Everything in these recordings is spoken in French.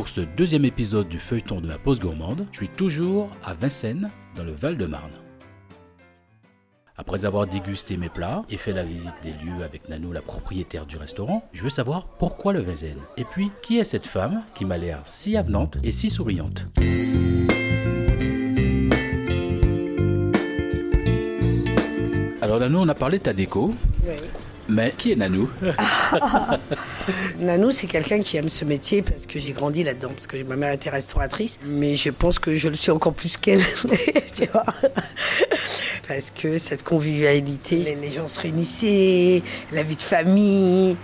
Pour ce deuxième épisode du feuilleton de la pause gourmande, je suis toujours à Vincennes, dans le Val-de-Marne. Après avoir dégusté mes plats et fait la visite des lieux avec Nanou, la propriétaire du restaurant, je veux savoir pourquoi le Vincennes. Et puis, qui est cette femme qui m'a l'air si avenante et si souriante? Alors Nanou, on a parlé de ta déco. Oui. Mais qui est Nanou Nanou, c'est quelqu'un qui aime ce métier parce que j'ai grandi là-dedans, parce que ma mère était restauratrice. Mais je pense que je le suis encore plus qu'elle. tu vois parce que cette convivialité, les, gens se réunissaient, la vie de famille,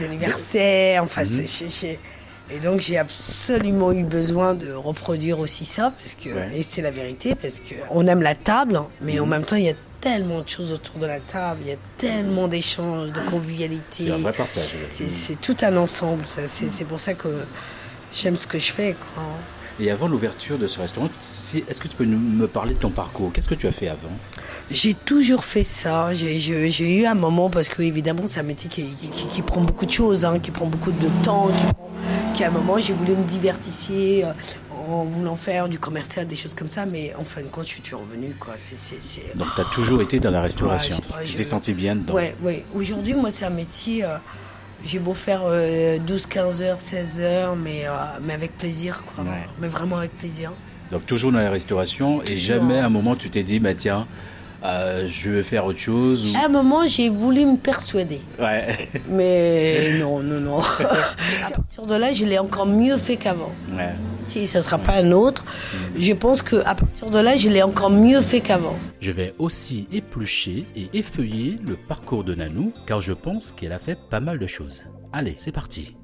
les anniversaires, enfin, c'est- c'est- Et donc j'ai absolument eu besoin de reproduire aussi ça, parce que, Ouais. et c'est la vérité, parce que on aime la table, mais en même temps il y a tellement de choses autour de la table, il y a tellement d'échanges, de convivialité. C'est un vrai partage. C'est tout un ensemble. ça. C'est c'est pour ça que j'aime ce que je fais. Quoi. Et avant l'ouverture de ce restaurant, est-ce que tu peux nous, me parler de ton parcours? Qu'est-ce que tu as fait avant? J'ai toujours fait ça. J'ai- eu un moment, parce que évidemment, c'est un métier qui, qui- qui- qui prend beaucoup de choses, hein, qui prend beaucoup de temps, qui, prend- à un moment, j'ai voulu me divertisser euh, en voulant faire du commercial, des choses comme ça, mais en fin de compte, je suis toujours revenue. Quoi. Donc tu as toujours été dans la restauration. Ouais, je- ouais, tu t'es senti bien dedans Ouais, ouais. Aujourd'hui, moi, c'est un métier. euh, j'ai beau faire euh, 12, 15 heures, 16 heures, mais, euh, mais avec plaisir, quoi. Ouais. Mais vraiment avec plaisir. Donc toujours dans la restauration et Toujours. jamais à un moment tu t'es dit, bah tiens, euh, je vais faire autre chose. ou- À un moment, j'ai voulu me persuader. Ouais. Mais non, non, non. à partir de là, je l'ai encore mieux fait qu'avant. ouais. Si ça ne sera pas un autre, je pense qu'à partir de là, je l'ai encore mieux fait qu'avant. Je vais aussi éplucher et effeuiller le parcours de Nanou car je pense qu'elle a fait pas mal de choses. Allez, c'est parti.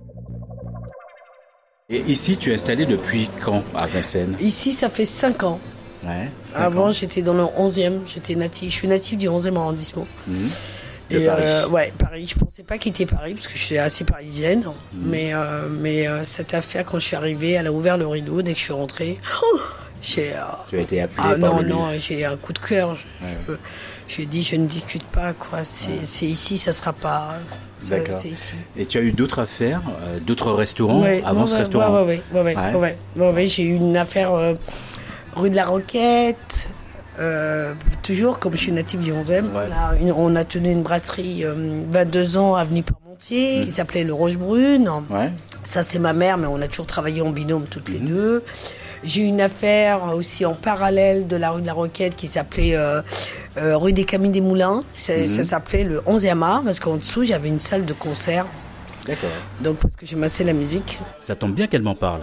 Et ici, tu es installé depuis quand à Vincennes? Ici, ça fait 5 ans. Ouais. Avant, j'étais dans le 11e. J'étais natif. Je suis natif du 11e arrondissement. De Et Paris. euh, ouais, Paris. Je pensais pas quitter Paris parce que je suis assez parisienne. Mhm. Mais, euh, mais euh, cette affaire, quand je suis arrivée, elle a ouvert le rideau dès que je suis rentrée. J'ai, euh, Tu as été appelé ah par non, le non, j'ai un coup de cœur. Je, je, j'ai dit, je ne discute pas, quoi. C'est, c'est ici, ça sera pas. ça- D'accord. C'est ici. Et tu as eu d'autres affaires, euh, d'autres restaurants Ouais, avant ouais, ce ouais, restaurant Ouais, ouais, ouais, ouais, Ouais. ouais, ouais, ouais, J'ai eu une affaire euh, rue de la Roquette. euh, toujours, comme je suis native du 11e, Ouais. on a tenu une brasserie euh, 22 ans, avenue Parmentier, Mm. qui s'appelait le Roche Brune. Ouais. Ça, c'est ma mère, mais on a toujours travaillé en binôme toutes Mhm. les deux. J'ai eu une affaire aussi en parallèle de la rue de la Roquette qui s'appelait euh, euh, rue des Camins des Moulins. Ça, Mhm. ça s'appelait le 11e art, parce qu'en dessous, j'avais une salle de concert. D'accord. Donc, parce que j'aimais la musique. Ça tombe bien qu'elle m'en parle.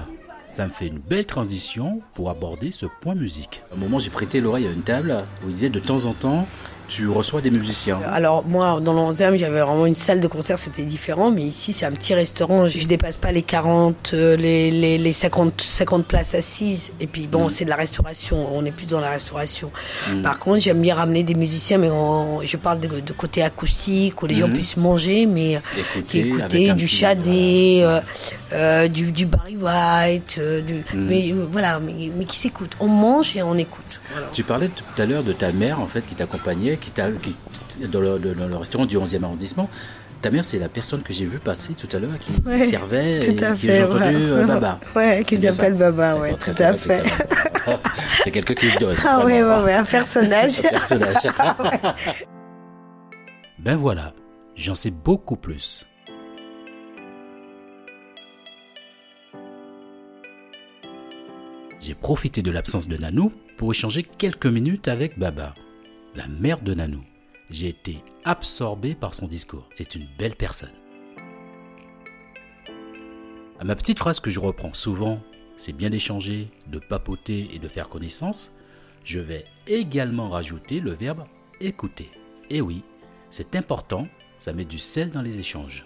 Ça me fait une belle transition pour aborder ce point musique. À un moment, j'ai prêté l'oreille à une table où il disait de temps en temps, tu reçois des musiciens. Alors moi, dans le 11e, j'avais vraiment une salle de concert, c'était différent, mais ici, c'est un petit restaurant. Je, je dépasse pas les 40, euh, les, les, les 50, 50 places assises. Et puis Mm. bon, c'est de la restauration, on est plus dans la restauration. Par contre, j'aime bien ramener des musiciens, mais on- je parle de, de côté acoustique, où les gens puissent manger, mais Mm. Écouter écouter du Chadé, euh, euh, du, du Barry White, euh, du, Mm. mais euh, voilà, mais, mais qui s'écoute. On mange et on écoute. Voilà. Tu parlais tout à l'heure de ta mère, en fait, qui t'accompagnait, qui qui- dans, le, de- dans le restaurant du 11e arrondissement. Ta mère, c'est la personne que j'ai vue passer tout à l'heure, qui Ouais, servait, et qui j'ai entendu ouais. Baba. Ouais, qui s'appelle Baba, ouais, tout à fait. c'est quelqu'un qui se donne. Ah ouais, ouais, un personnage. Un personnage. ben voilà, j'en sais beaucoup plus. J'ai profité de l'absence de Nanou pour échanger quelques minutes avec Baba, la mère de Nanou. J'ai été absorbé par son discours. C'est une belle personne. À ma petite phrase que je reprends souvent, c'est bien d'échanger, de papoter et de faire connaissance, je vais également rajouter le verbe écouter. Et oui, c'est important, ça met du sel dans les échanges.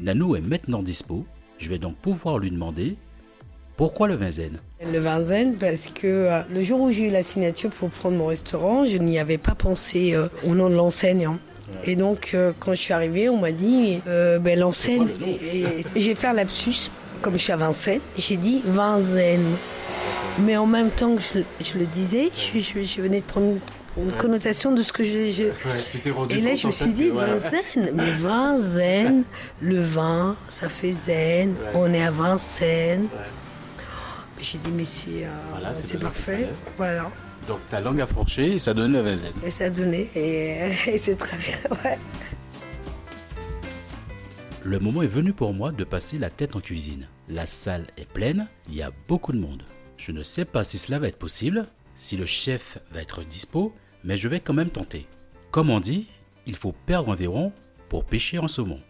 Nanou est maintenant dispo Je vais donc pouvoir lui demander pourquoi le vin zen Le vin zen parce que euh, le jour où j'ai eu la signature pour prendre mon restaurant, je n'y avais pas pensé euh, au nom de l'enseigne. hein. Et donc euh, quand je suis arrivée, on m'a dit euh, ben, l'enseigne. J'ai fait un lapsus, comme je suis à Vincennes, j'ai dit vin zen. Mais en même temps que je, je le disais, je, je- je venais de prendre une connotation de ce que je. je- tu t'es rendu et là, je me suis dit, vin zen, mais vin zen, le vin, ça fait zen, on est à Vincennes. J'ai dit, mais c'est euh, Voilà, c'est c'est le nom parfait. Voilà. Donc ta langue a fourché et ça donne le vin zen. Et ça a donné, et, et c'est très bien. Ouais. Le moment est venu pour moi de passer la tête en cuisine. La salle est pleine, il y a beaucoup de monde. Je ne sais pas si cela va être possible, si le chef va être dispo, mais je vais quand même tenter. Comme on dit, il faut perdre un verron pour pêcher en saumon.